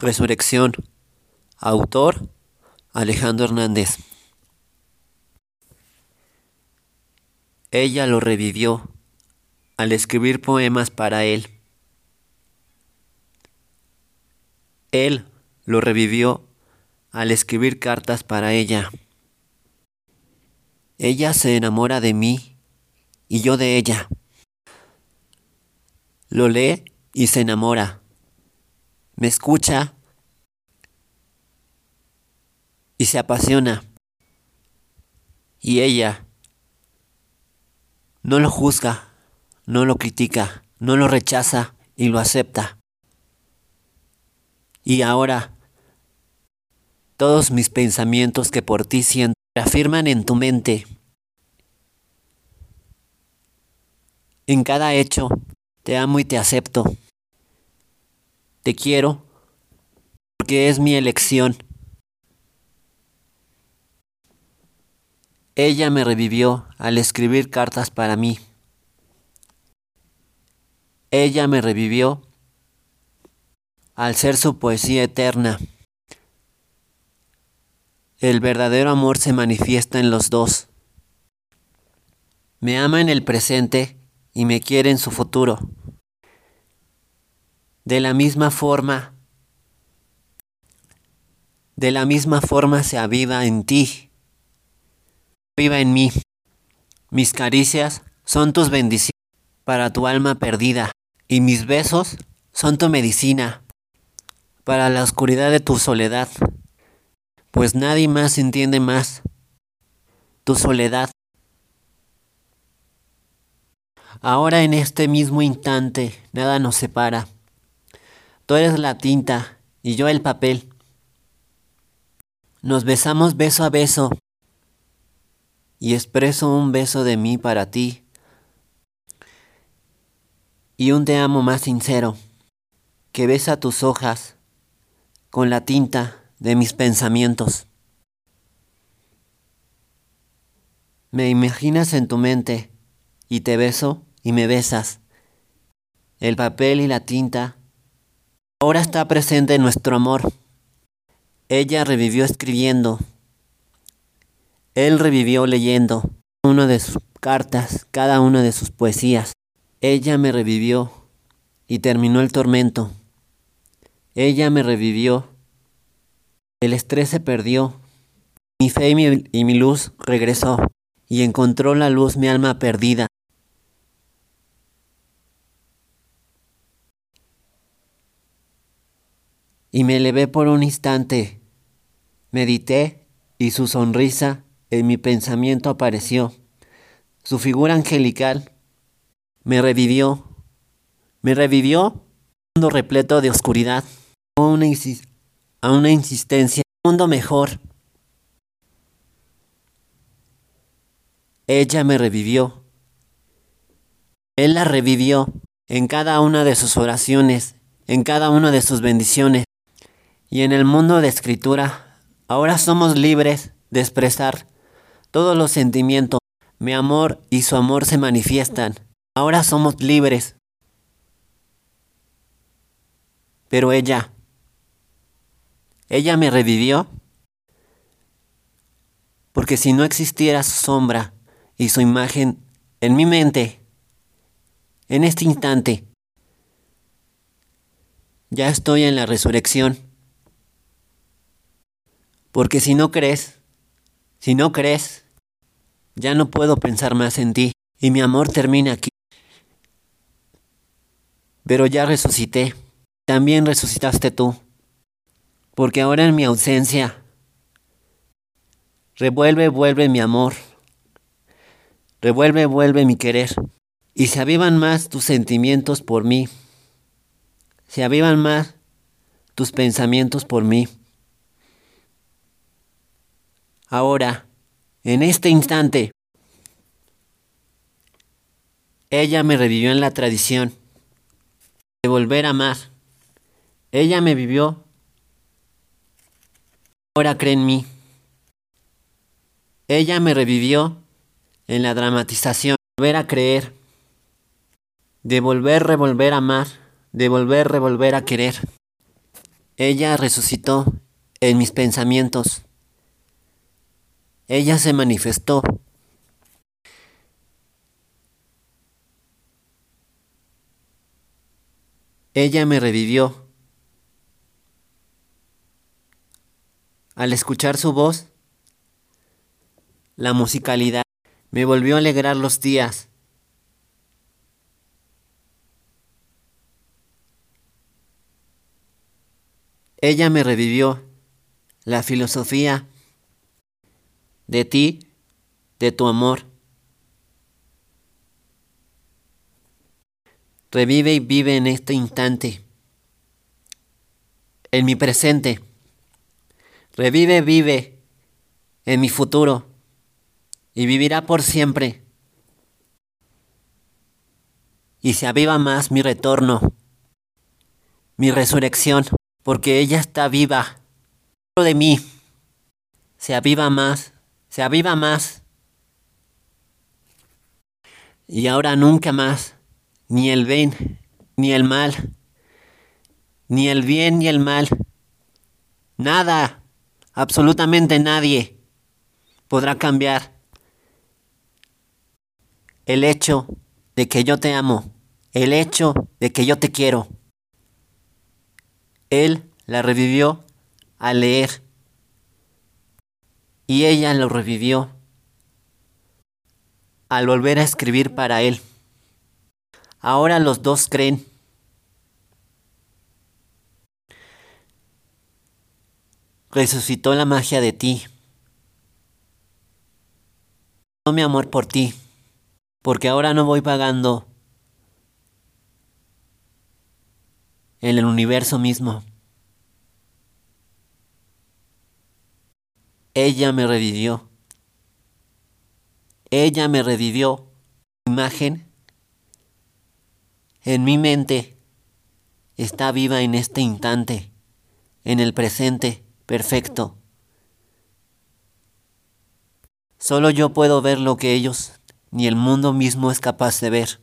Resurrección. Autor Alejandro Hernández. Ella lo revivió al escribir poemas para él. Él lo revivió al escribir cartas para ella. Ella se enamora de mí y yo de ella. Lo lee y se enamora. Me escucha y se apasiona. Y ella no lo juzga, no lo critica, no lo rechaza y lo acepta. Y ahora todos mis pensamientos que por ti siento afirman en tu mente. En cada hecho te amo y te acepto. Te quiero porque es mi elección. Ella me revivió al escribir cartas para mí. Ella me revivió al ser su poesía eterna. El verdadero amor se manifiesta en los dos. Me ama en el presente y me quiere en su futuro. De la misma forma, de la misma forma se aviva en ti, viva en mí. Mis caricias son tus bendiciones para tu alma perdida y mis besos son tu medicina para la oscuridad de tu soledad, pues nadie más entiende más tu soledad. Ahora en este mismo instante nada nos separa. Tú eres la tinta y yo el papel. Nos besamos beso a beso y expreso un beso de mí para ti y un te amo más sincero que besa tus hojas con la tinta de mis pensamientos. Me imaginas en tu mente y te beso y me besas. El papel y la tinta Ahora está presente nuestro amor. Ella revivió escribiendo. Él revivió leyendo una de sus cartas, cada una de sus poesías. Ella me revivió y terminó el tormento. Ella me revivió. El estrés se perdió. Mi fe y mi, y mi luz regresó y encontró la luz mi alma perdida. y me elevé por un instante. Medité y su sonrisa en mi pensamiento apareció. Su figura angelical me revivió. Me revivió un mundo repleto de oscuridad, a una, a una insistencia, un mundo mejor. Ella me revivió. Él la revivió en cada una de sus oraciones, en cada una de sus bendiciones. Y en el mundo de escritura, ahora somos libres de expresar todos los sentimientos. Mi amor y su amor se manifiestan. Ahora somos libres. Pero ella, ella me revivió. Porque si no existiera su sombra y su imagen en mi mente, en este instante, ya estoy en la resurrección. Porque si no crees, si no crees, ya no puedo pensar más en ti y mi amor termina aquí. Pero ya resucité, también resucitaste tú, porque ahora en mi ausencia, revuelve, vuelve mi amor, revuelve, vuelve mi querer, y se avivan más tus sentimientos por mí, se avivan más tus pensamientos por mí. Ahora, en este instante, ella me revivió en la tradición de volver a amar. Ella me vivió. Ahora cree en mí. Ella me revivió en la dramatización, volver a creer, de volver, revolver a amar, de volver, revolver a querer. Ella resucitó en mis pensamientos. Ella se manifestó. Ella me revivió. Al escuchar su voz, la musicalidad me volvió a alegrar los días. Ella me revivió la filosofía de ti, de tu amor. Revive y vive en este instante, en mi presente. Revive, vive en mi futuro y vivirá por siempre. Y se aviva más mi retorno, mi resurrección, porque ella está viva dentro de mí. Se aviva más, se aviva más. Y ahora nunca más, ni el bien, ni el mal, ni el bien ni el mal, nada, absolutamente nadie podrá cambiar el hecho de que yo te amo, el hecho de que yo te quiero. Él la revivió al leer y ella lo revivió al volver a escribir para él. Ahora los dos creen. Resucitó la magia de ti. No mi amor por ti porque ahora no voy pagando en el universo mismo. Ella me revivió. Ella me revivió. Imagen en mi mente está viva en este instante, en el presente perfecto. Solo yo puedo ver lo que ellos ni el mundo mismo es capaz de ver.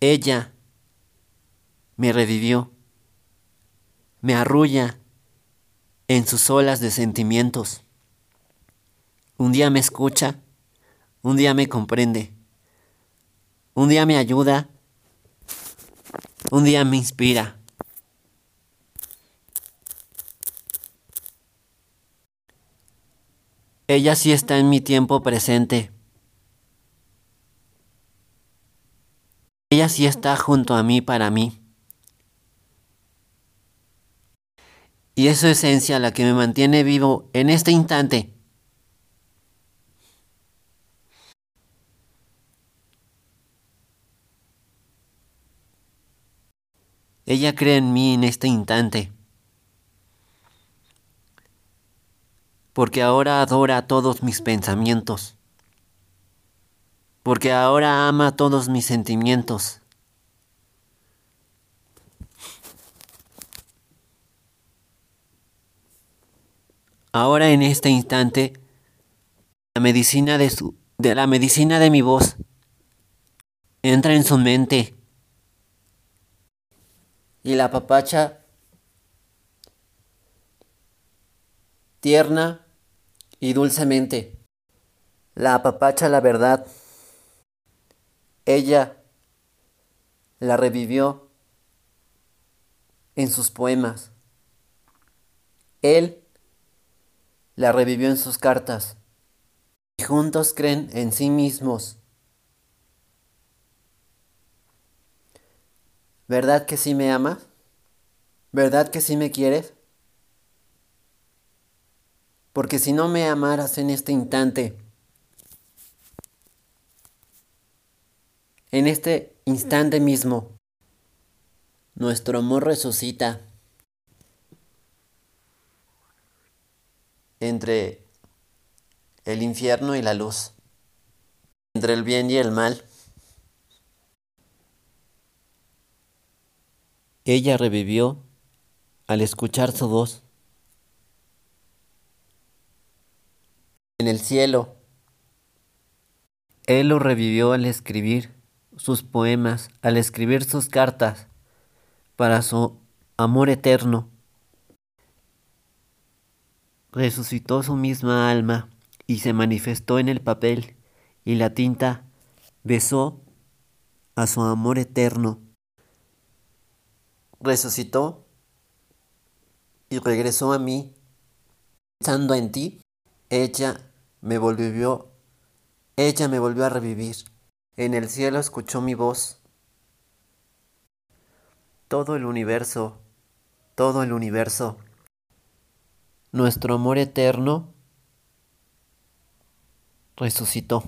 Ella me revivió, me arrulla en sus olas de sentimientos. Un día me escucha, un día me comprende, un día me ayuda, un día me inspira. Ella sí está en mi tiempo presente. Ella sí está junto a mí para mí. Y es su esencia la que me mantiene vivo en este instante. Ella cree en mí en este instante. porque ahora adora todos mis pensamientos, porque ahora ama todos mis sentimientos. Ahora en este instante, la medicina de, su, de la medicina de mi voz entra en su mente y la papacha tierna y dulcemente. La apapacha la verdad. Ella la revivió en sus poemas. Él la revivió en sus cartas. Y juntos creen en sí mismos. ¿Verdad que sí me amas? ¿Verdad que sí me quieres? Porque si no me amaras en este instante, en este instante mismo, nuestro amor resucita entre el infierno y la luz, entre el bien y el mal. Ella revivió al escuchar su voz. en el cielo. Él lo revivió al escribir sus poemas, al escribir sus cartas, para su amor eterno. Resucitó su misma alma y se manifestó en el papel y la tinta besó a su amor eterno. Resucitó y regresó a mí. Pensando en ti, ella me volvió, ella me volvió a revivir. En el cielo escuchó mi voz. Todo el universo, todo el universo, nuestro amor eterno resucitó.